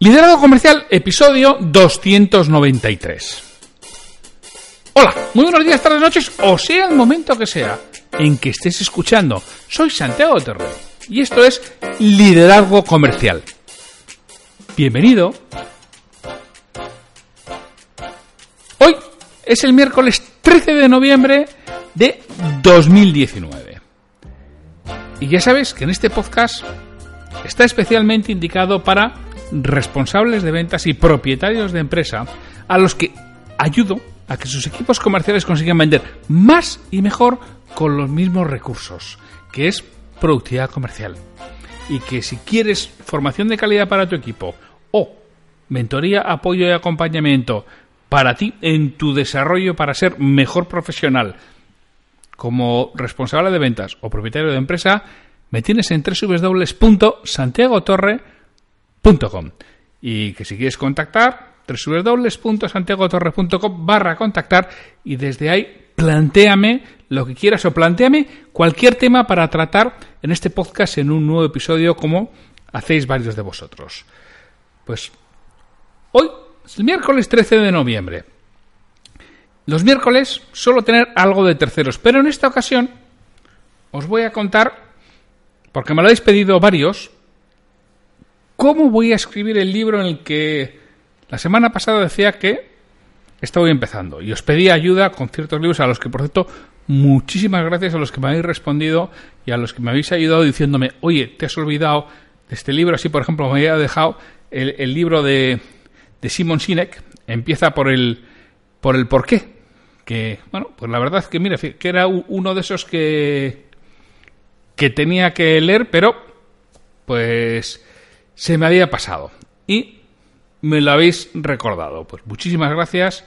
Liderazgo Comercial, episodio 293. Hola, muy buenos días, tardes, noches, o sea el momento que sea en que estés escuchando. Soy Santiago Terrero y esto es Liderazgo Comercial. Bienvenido. Hoy es el miércoles 13 de noviembre de 2019. Y ya sabes que en este podcast está especialmente indicado para responsables de ventas y propietarios de empresa a los que ayudo a que sus equipos comerciales consigan vender más y mejor con los mismos recursos, que es productividad comercial. Y que si quieres formación de calidad para tu equipo o mentoría, apoyo y acompañamiento para ti en tu desarrollo para ser mejor profesional como responsable de ventas o propietario de empresa, me tienes en www.santiagotorre.com y que si quieres contactar, www.santiagotorre.com barra contactar y desde ahí plantéame lo que quieras o planteame cualquier tema para tratar en este podcast en un nuevo episodio como hacéis varios de vosotros. Pues hoy es el miércoles 13 de noviembre. Los miércoles suelo tener algo de terceros, pero en esta ocasión os voy a contar, porque me lo habéis pedido varios, ¿Cómo voy a escribir el libro en el que la semana pasada decía que estaba empezando? Y os pedí ayuda con ciertos libros a los que, por cierto, muchísimas gracias a los que me habéis respondido y a los que me habéis ayudado diciéndome, oye, te has olvidado de este libro. Así, por ejemplo, me había dejado el, libro de, de Simon Sinek, empieza por el, por el por qué. Que, bueno, pues la verdad es que, mira, que era uno de esos que, que tenía que leer, pero, pues, se me había pasado y me lo habéis recordado. Pues muchísimas gracias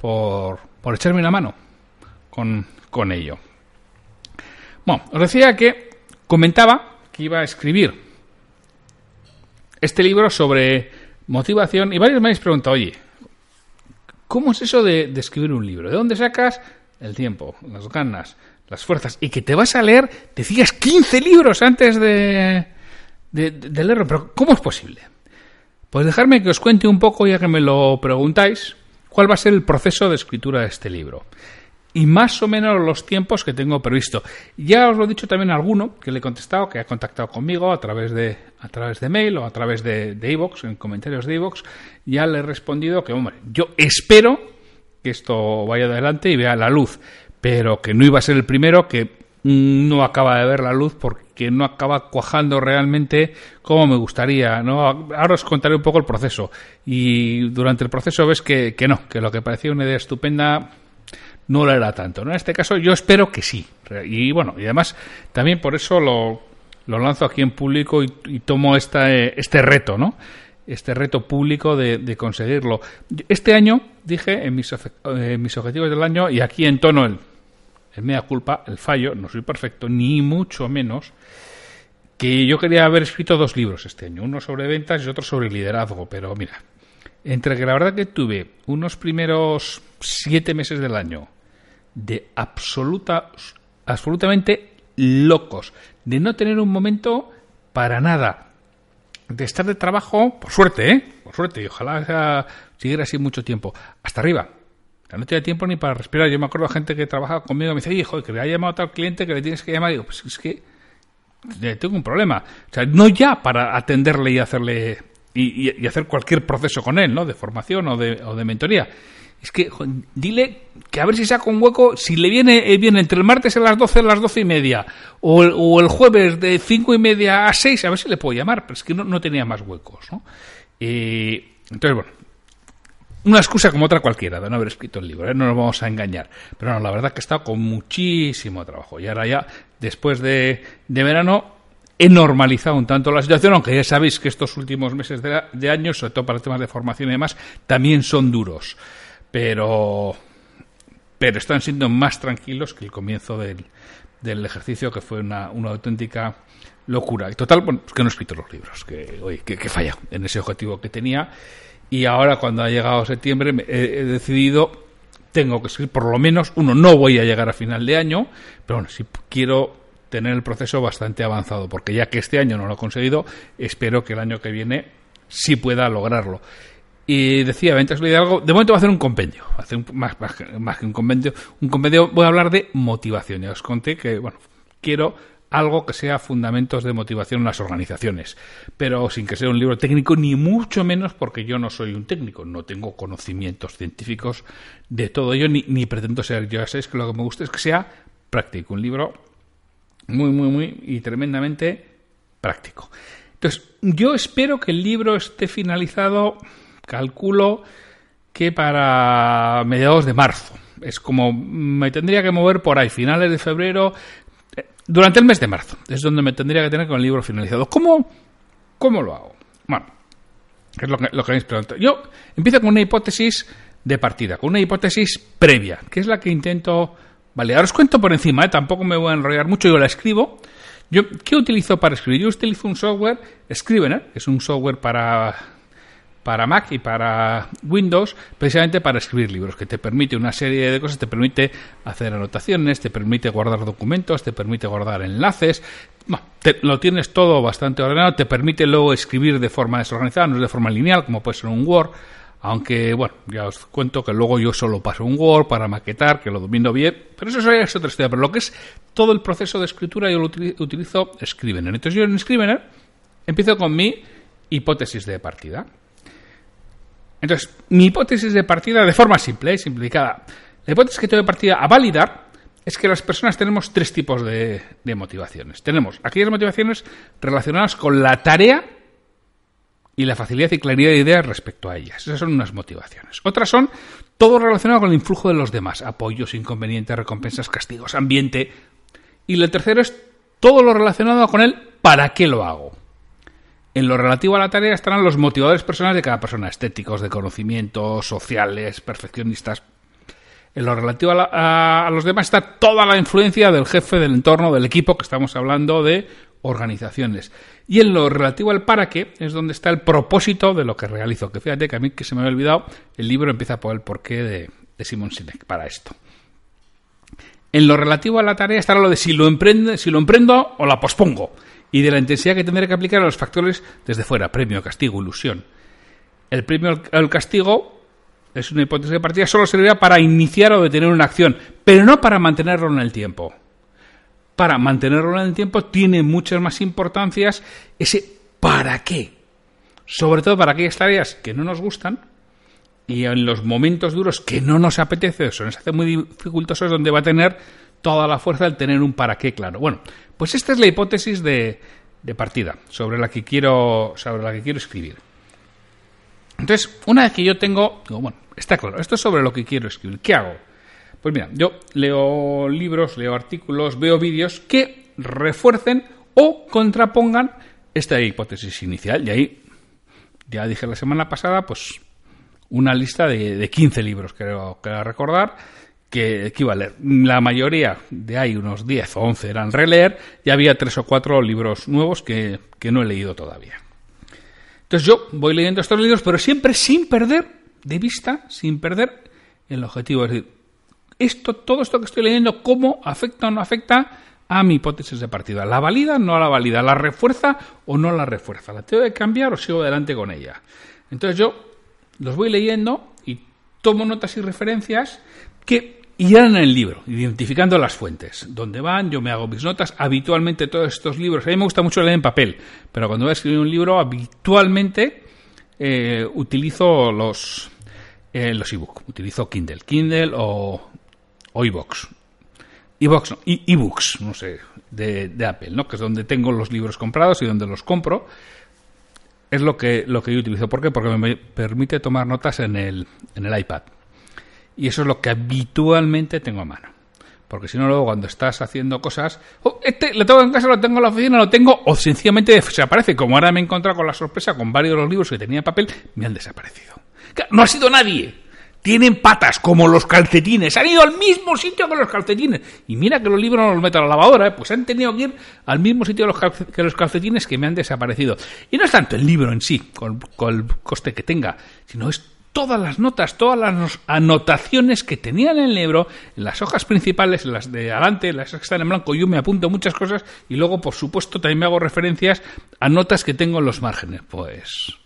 por, por echarme una mano con, con ello. Bueno, os decía que comentaba que iba a escribir este libro sobre motivación y varios me habéis preguntado, oye, ¿cómo es eso de, de, escribir un libro? ¿De dónde sacas el tiempo, las ganas, las fuerzas? Y que te vas a leer, decías 15 libros antes de, de, del error. Pero ¿cómo es posible? Pues dejarme que os cuente un poco, ya que me lo preguntáis, cuál va a ser el proceso de escritura de este libro. Y más o menos los tiempos que tengo previsto. Ya os lo he dicho también a alguno que le he contestado, que ha contactado conmigo a través de, a través de mail o a través de iVoox, en comentarios de iVoox. Ya le he respondido que, hombre, yo espero que esto vaya adelante y vea la luz, pero que no iba a ser el primero, que no acaba de ver la luz porque no acaba cuajando realmente como me gustaría. ¿no? Ahora os contaré un poco el proceso. Y durante el proceso ves que, que no, que lo que parecía una idea estupenda no lo era tanto. ¿no? En este caso yo espero que sí. Y bueno, y además también por eso lo, lo lanzo aquí en público y, tomo esta, este reto, ¿no? Este reto público de, conseguirlo. Este año dije en mis, en mis objetivos del año, y aquí en tono el es media culpa, el fallo, no soy perfecto, ni mucho menos, que yo quería haber escrito dos libros este año, uno sobre ventas y otro sobre liderazgo, pero mira, entre que la verdad que tuve unos primeros siete meses del año de absoluta, absolutamente locos, de no tener un momento para nada, de estar de trabajo, por suerte, ¿eh? Por suerte, y ojalá siguiera así mucho tiempo, hasta arriba, no tenía tiempo ni para respirar. Yo me acuerdo de gente que trabaja conmigo me dice, hijo, que le ha llamado a tal cliente que le tienes que llamar. Y digo, pues es que tengo un problema. O sea, no ya para atenderle y hacerle y, hacer cualquier proceso con él, ¿no? De formación o de, o de mentoría. Es que dile que a ver si saca un hueco, si le viene eh, bien entre el martes a las 12 a las 12 y media, o el, jueves de 5 y media a 6, a ver si le puedo llamar, pero es que no, no tenía más huecos, ¿no? Entonces, bueno, una excusa como otra cualquiera de no haber escrito el libro, ¿eh? no nos vamos a engañar. Pero no, la verdad que he estado con muchísimo trabajo. Y ahora ya, después de, de verano, he normalizado un tanto la situación, aunque ya sabéis que estos últimos meses de, de año, sobre todo para temas de formación y demás, también son duros. Pero, pero están siendo más tranquilos que el comienzo del, del ejercicio, que fue una, una auténtica locura. Y total, bueno, que no he escrito los libros, que, oye, que, que falla en ese objetivo que tenía. Y ahora, cuando ha llegado septiembre, he, he decidido, tengo que escribir por lo menos uno, no voy a llegar a final de año, pero bueno, si quiero tener el proceso bastante avanzado, porque ya que este año no lo he conseguido, espero que el año que viene sí pueda lograrlo. Y decía, antes de algo, de momento voy a hacer un compendio, hacer un, más, más, más, que un compendio, un compendio, voy a hablar de motivación. Ya os conté que, bueno, quiero algo que sea fundamentos de motivación en las organizaciones, pero sin que sea un libro técnico, ni mucho menos porque yo no soy un técnico, no tengo conocimientos científicos de todo ello, ni, ni pretendo ser. Yo ya sabéis que lo que me gusta es que sea práctico, un libro muy, muy, muy y tremendamente práctico. Entonces, yo espero que el libro esté finalizado, calculo que para mediados de marzo. Es como me tendría que mover por ahí, finales de febrero, durante el mes de marzo. Es donde me tendría que tener con el libro finalizado. ¿Cómo, cómo lo hago? Bueno, es lo que, lo que habéis preguntado. Yo empiezo con una hipótesis de partida, con una hipótesis previa, que es la que intento Vale, ahora os cuento por encima, ¿eh? tampoco me voy a enrollar mucho, yo la escribo. Yo, ¿Qué utilizo para escribir? Yo utilizo un software, Scrivener, que es un software para, para Mac y para Windows, precisamente para escribir libros, que te permite una serie de cosas, te permite hacer anotaciones, te permite guardar documentos, te permite guardar enlaces, bueno, lo tienes todo bastante ordenado, te permite luego escribir de forma desorganizada, no es de forma lineal, como puede ser un Word, aunque, bueno, ya os cuento que luego yo solo paso un Word para maquetar, que lo domino bien, pero eso es otra historia. Pero lo que es todo el proceso de escritura yo lo utilizo Scrivener. Entonces yo en Scrivener empiezo con mi hipótesis de partida. Entonces, mi hipótesis de partida, de forma simple y simplificada, la hipótesis que tengo de partida a validar es que las personas tenemos tres tipos de, motivaciones. Tenemos aquellas motivaciones relacionadas con la tarea y la facilidad y claridad de ideas respecto a ellas. Esas son unas motivaciones. Otras son todo relacionado con el influjo de los demás, apoyos, inconvenientes, recompensas, castigos, ambiente. Y el tercero es todo lo relacionado con el para qué lo hago. En lo relativo a la tarea estarán los motivadores personales de cada persona, estéticos, de conocimiento, sociales, perfeccionistas. En lo relativo a, la, los demás está toda la influencia del jefe, del entorno, del equipo, que estamos hablando de organizaciones. Y en lo relativo al para qué es donde está el propósito de lo que realizo. Que fíjate que a mí que se me había olvidado, el libro empieza por el porqué de, de Simon Sinek para esto. En lo relativo a la tarea estará lo de si lo, emprende, si lo emprendo o la pospongo. Y de la intensidad que tendré que aplicar a los factores desde fuera, premio, castigo, ilusión. El premio al castigo es una hipótesis de partida, solo servirá para iniciar o detener una acción, pero no para mantenerlo en el tiempo para mantenerlo en el tiempo tiene muchas más importancias ese para qué. Sobre todo para aquellas tareas que no nos gustan y en los momentos duros que no nos apetece, eso nos hace muy dificultoso, es donde va a tener toda la fuerza el tener un para qué claro. Bueno, pues esta es la hipótesis de, partida sobre la que quiero sobre la que quiero escribir. Entonces, una vez que yo tengo, digo, bueno, está claro, esto es sobre lo que quiero escribir. ¿Qué hago? Pues mira, yo leo libros, leo artículos, veo vídeos que refuercen o contrapongan esta hipótesis inicial. Y ahí, ya dije la semana pasada, pues una lista de, de 15 libros, creo que recordar, que, leer. La mayoría de ahí, unos 10 o 11, eran releer, y había 3 o 4 libros nuevos que, que no he leído todavía. Entonces yo voy leyendo estos libros, pero siempre sin perder de vista, sin perder el objetivo. Es decir, esto, todo esto que estoy leyendo, cómo afecta o no afecta a mi hipótesis de partida. ¿La valida o no la valida? ¿La refuerza o no la refuerza? ¿La tengo que cambiar o sigo adelante con ella? Entonces yo los voy leyendo y tomo notas y referencias que irán en el libro, identificando las fuentes. ¿Dónde van? Yo me hago mis notas. Habitualmente todos estos libros, a mí me gusta mucho leer en papel, pero cuando voy a escribir un libro, habitualmente eh, utilizo los, eh, los ebook. Utilizo Kindle. Kindle o o iVox, no, ebooks, no sé, de, de, Apple, ¿no? Que es donde tengo los libros comprados y donde los compro. Es lo que, lo que yo utilizo. ¿Por qué? Porque me permite tomar notas en el, en el iPad. Y eso es lo que habitualmente tengo a mano. porque si no luego cuando estás haciendo cosas, oh, este lo tengo en casa, lo tengo en la oficina, lo tengo, o sencillamente desaparece, como ahora me he encontrado con la sorpresa con varios de los libros que tenía en papel, me han desaparecido. No ha sido nadie. Tienen patas como los calcetines. Han ido al mismo sitio que los calcetines. Y mira que los libros no los meto a la lavadora, ¿eh? pues han tenido que ir al mismo sitio que los calcetines que me han desaparecido. Y no es tanto el libro en sí, con, con el coste que tenga, sino es todas las notas, todas las anotaciones que tenía en el libro, en las hojas principales, en las de adelante, las que están en blanco, yo me apunto muchas cosas y luego, por supuesto, también me hago referencias a notas que tengo en los márgenes. Pues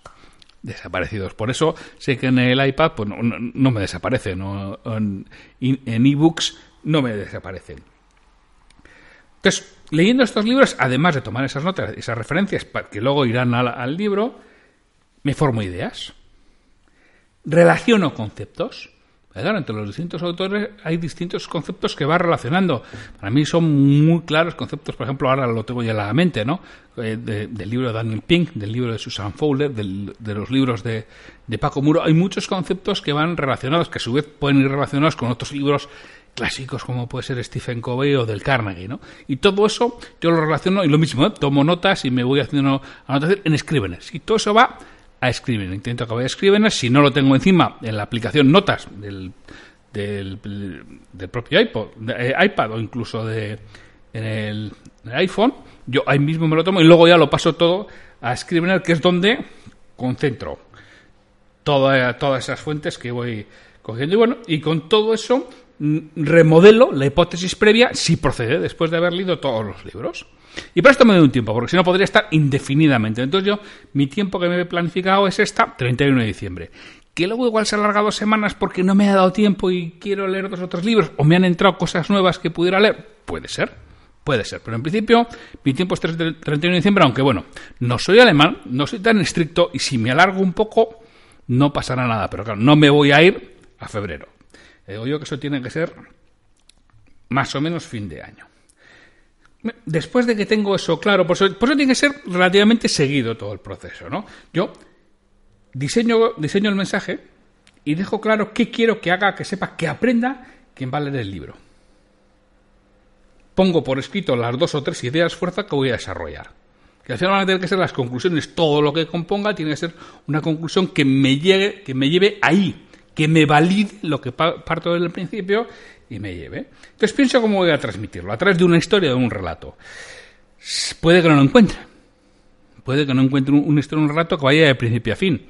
desaparecidos. Por eso sé que en el iPad pues, no, me desaparece, no, en ebooks no me desaparecen. Entonces, leyendo estos libros, además de tomar esas notas, esas referencias que luego irán al libro, me formo ideas relaciono conceptos. Claro, entre los distintos autores hay distintos conceptos que va relacionando. Para mí son muy claros conceptos, por ejemplo, ahora lo tengo ya en la mente, ¿no? Eh, del libro de Daniel Pink, del libro de Susan Fowler, de los libros de, de, Paco Muro. Hay muchos conceptos que van relacionados, que a su vez pueden ir relacionados con otros libros clásicos como puede ser Stephen Covey o del Carnegie, ¿no? Y todo eso yo lo relaciono y lo mismo, ¿eh? tomo notas y me voy haciendo anotaciones en Scrivener. Y todo eso va a Scrivener. Intento acabar de Scrivener. Si no lo tengo encima en la aplicación Notas del, del, propio iPod, eh, iPad o incluso de, en el, iPhone, yo ahí mismo me lo tomo y luego ya lo paso todo a Scrivener, que es donde concentro todas esas fuentes que voy cogiendo. Y bueno, y con todo eso mm, remodelo la hipótesis previa si procede después de haber leído todos los libros. Y para esto me doy un tiempo, porque si no podría estar indefinidamente. Entonces yo, mi tiempo que me he planificado es esta, 31 de diciembre. Que luego igual se alarga dos semanas porque no me ha dado tiempo y quiero leer dos o tres libros, o me han entrado cosas nuevas que pudiera leer. Puede ser, puede ser. Pero en principio, mi tiempo es 31 de diciembre, aunque bueno, no soy alemán, no soy tan estricto, y si me alargo un poco, no pasará nada. Pero claro, no me voy a ir a febrero. Digo yo que eso tiene que ser más o menos fin de año. Después de que tengo eso claro, por eso, tiene que ser relativamente seguido todo el proceso, ¿no? Yo diseño, diseño el mensaje y dejo claro qué quiero que haga, que sepa, que aprenda quien va a leer el libro. Pongo por escrito las dos o tres ideas fuerza que voy a desarrollar. Que al final van a tener que ser las conclusiones, todo lo que componga tiene que ser una conclusión que me llegue, que me lleve ahí, que me valide lo que parto del principio y me lleve. Entonces pienso cómo voy a transmitirlo, a través de una historia de un relato. Puede que no lo encuentre. Puede que no encuentre una historia o un relato que vaya de principio a fin.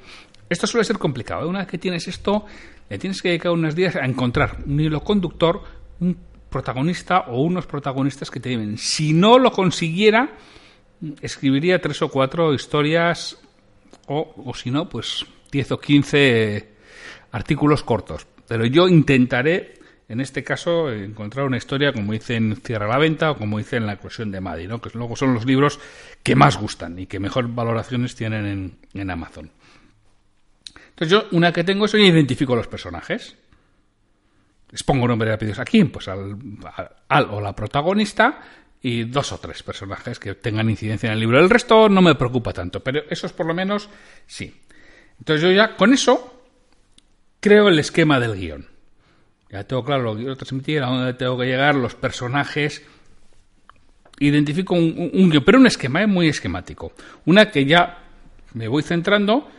Esto suele ser complicado. ¿eh? Una vez que tienes esto, le tienes que dedicar unos días a encontrar un hilo conductor, un protagonista o unos protagonistas que te lleven. Si no lo consiguiera, escribiría tres o cuatro historias o, o si no, pues diez o quince artículos cortos. Pero yo intentaré en este caso, encontrar una historia como dice en Cierra la Venta o como dice en La eclosión de Maddy, ¿no? que luego son los libros que más gustan y que mejor valoraciones tienen en, Amazon. Entonces yo, una que tengo eso, yo identifico los personajes. Les pongo nombre rápidos a quién, pues al, al, o la protagonista y dos o tres personajes que tengan incidencia en el libro. El resto no me preocupa tanto, pero esos por lo menos sí. Entonces yo ya con eso creo el esquema del guion. Ya tengo claro lo que quiero transmitir, a dónde tengo que llegar, los personajes. Identifico un, un, pero un esquema, es muy esquemático. Una que ya me voy centrando,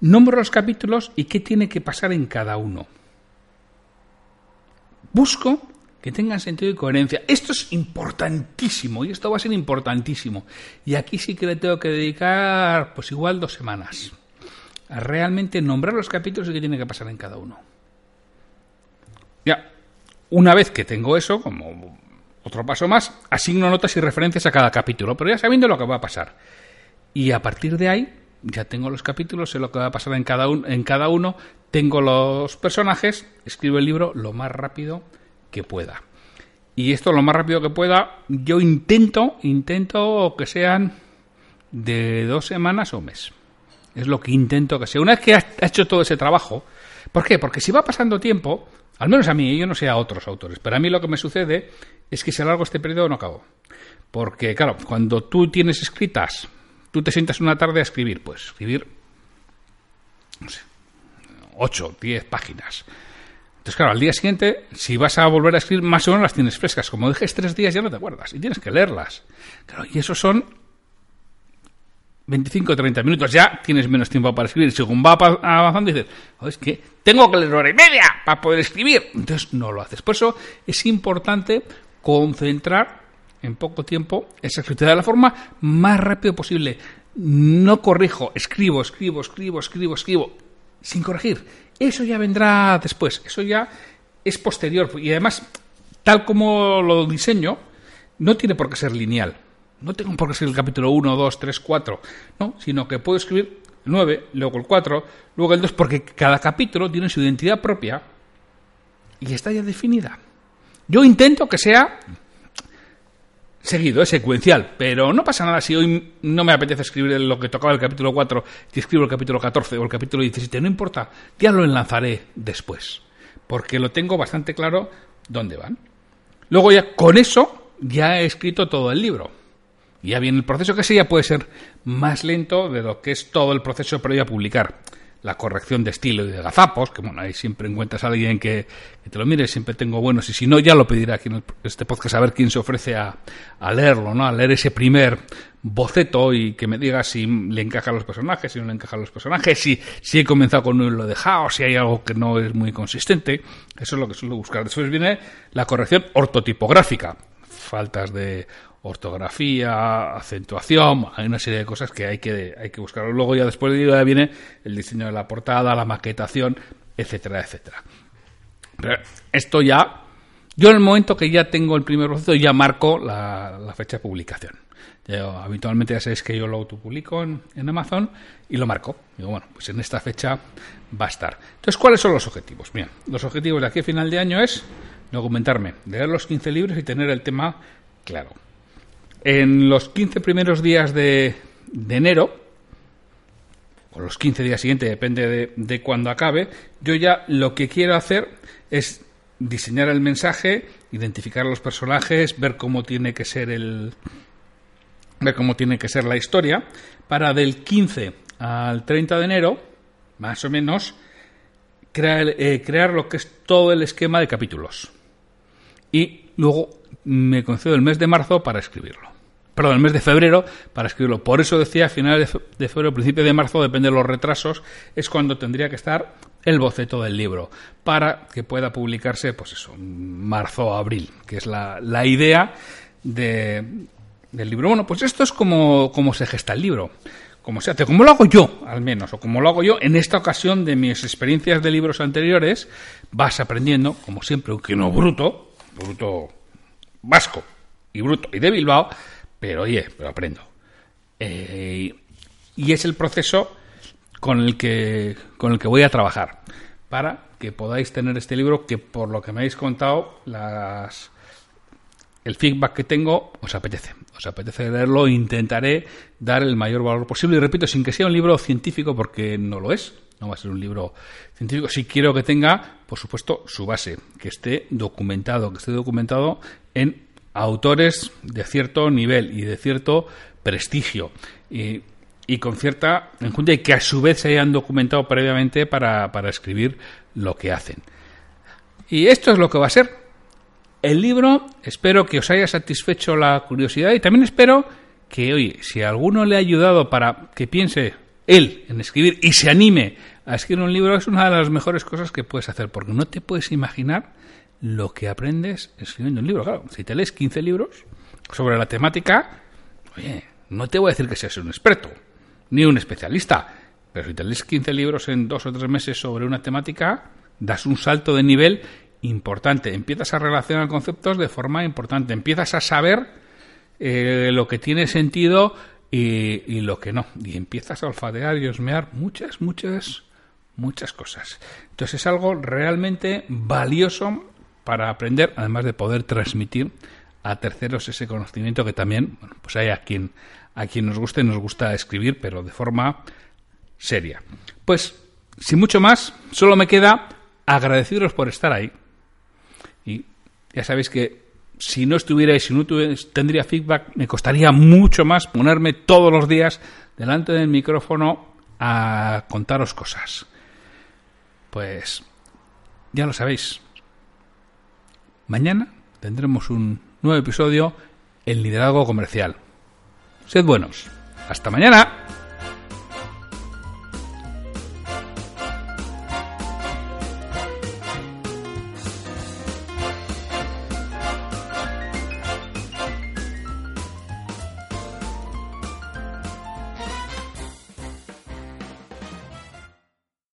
nombro los capítulos y qué tiene que pasar en cada uno. Busco que tengan sentido y coherencia. Esto es importantísimo y esto va a ser importantísimo. Y aquí sí que le tengo que dedicar, pues igual dos semanas, a realmente nombrar los capítulos y qué tiene que pasar en cada uno. Una vez que tengo eso, como otro paso más, asigno notas y referencias a cada capítulo, pero ya sabiendo lo que va a pasar. Y a partir de ahí, ya tengo los capítulos, sé lo que va a pasar en cada, en cada uno, tengo los personajes, escribo el libro lo más rápido que pueda. Y esto lo más rápido que pueda, yo intento, intento que sean de dos semanas o un mes. Es lo que intento que sea. Una vez que ha hecho todo ese trabajo, ¿por qué? Porque si va pasando tiempo, al menos a mí, yo no sé a otros autores, pero a mí lo que me sucede es que si alargo este periodo no acabo. Porque, claro, cuando tú tienes escritas, tú te sientas una tarde a escribir, pues escribir, no sé, 8, 10 páginas. Entonces, claro, al día siguiente, si vas a volver a escribir, más o menos las tienes frescas. Como dejes tres días, ya no te acuerdas y tienes que leerlas. Claro, y eso son 25 o 30 minutos. Ya tienes menos tiempo para escribir. Según va avanzando, dices, oh, es que tengo que leer hora y media para poder escribir. Entonces, no lo haces. Por eso es importante concentrar en poco tiempo esa escritura de la forma más rápido posible. No corrijo, escribo, escribo, escribo, escribo, escribo, sin corregir eso ya vendrá después, eso ya es posterior. Y además, tal como lo diseño, no tiene por qué ser lineal. No tengo por qué ser el capítulo 1, 2, 3, 4, no, sino que puedo escribir el 9, luego el 4, luego el 2, porque cada capítulo tiene su identidad propia y está ya definida. Yo intento que sea seguido, es secuencial, pero no pasa nada si hoy no me apetece escribir lo que tocaba el capítulo 4 y escribo el capítulo 14 o el capítulo 17, no importa, ya lo enlazaré después, porque lo tengo bastante claro dónde van. Luego ya con eso ya he escrito todo el libro. Ya viene el proceso que ya puede ser más lento de lo que es todo el proceso previo a publicar la corrección de estilo y de gazapos, que bueno, ahí siempre encuentras a alguien que, te lo mire, siempre tengo buenos, y si no, ya lo pediré aquí en este podcast a ver quién se ofrece a, leerlo, ¿no? A leer ese primer boceto y que me diga si le encajan los personajes, si no le encajan los personajes, si, si he comenzado con uno y lo he dejado, si hay algo que no es muy consistente. Eso es lo que suelo buscar. Después viene la corrección ortotipográfica. Faltas de ortografía, acentuación, hay una serie de cosas que hay que, hay que buscar. Luego ya después de ya viene el diseño de la portada, la maquetación, etcétera, etcétera. Pero esto ya, yo en el momento que ya tengo el primer proceso ya marco la, fecha de publicación. habitualmente ya sabéis que yo lo autopublico en, en Amazon y lo marco. Digo, bueno, pues en esta fecha va a estar. Entonces, ¿cuáles son los objetivos? Bien, los objetivos de aquí a final de año es documentarme, leer los 15 libros y tener el tema claro. En los 15 primeros días de, enero, o los 15 días siguientes, depende de, de cuándo acabe, yo ya lo que quiero hacer es diseñar el mensaje, identificar los personajes, ver cómo tiene que ser el ver cómo tiene que ser la historia para del 15 al 30 de enero, más o menos, eh, crear lo que es todo el esquema de capítulos. Y luego me concedo el mes de marzo para escribirlo perdón, el mes de febrero para escribirlo. Por eso decía, a finales de febrero, principio de marzo, depende de los retrasos, es cuando tendría que estar el boceto del libro, para que pueda publicarse, pues eso, marzo o abril, que es la, idea de, del libro. Bueno, pues esto es como, como se gesta el libro como se hace, como lo hago yo, al menos, o como lo hago yo en esta ocasión de mis experiencias de libros anteriores, vas aprendiendo, como siempre, aunque no bruto, bruto vasco y bruto y de Bilbao, pero oye, pero aprendo. Eh, y es el proceso con el que con el que voy a trabajar para que podáis tener este libro que por lo que me habéis contado las el feedback que tengo os apetece. Os apetece leerlo intentaré dar el mayor valor posible. Y repito sin que sea un libro científico porque no lo es. No va a ser un libro científico. Si quiero que tenga por supuesto su base que esté documentado que esté documentado en autores de cierto nivel y de cierto prestigio y, con cierta enjundia y que a su vez se hayan documentado previamente para, para escribir lo que hacen. Y esto es lo que va a ser. El libro espero que os haya satisfecho la curiosidad y también espero que, oye, si alguno le ha ayudado para que piense él en escribir y se anime a escribir un libro, es una de las mejores cosas que puedes hacer, porque no te puedes imaginar lo que aprendes escribiendo un libro. Claro, si te lees 15 libros sobre la temática, oye, no te voy a decir que seas un experto, ni un especialista, pero si te lees 15 libros en dos o tres meses sobre una temática, das un salto de nivel importante, empiezas a relacionar conceptos de forma importante, empiezas a saber eh, lo que tiene sentido y, y, lo que no, y empiezas a olfatear y osmear muchas, muchas, muchas cosas. Entonces es algo realmente valioso para aprender, además de poder transmitir a terceros ese conocimiento que también, bueno, pues hay a quien, a quien nos guste, nos gusta escribir, pero de forma seria. Pues, sin mucho más, solo me queda agradeceros por estar ahí. Y ya sabéis que si no estuvierais, si no tendría feedback, me costaría mucho más ponerme todos los días delante del micrófono a contaros cosas. Pues ya lo sabéis. Mañana tendremos un nuevo episodio en Liderazgo Comercial. Sed buenos. Hasta mañana.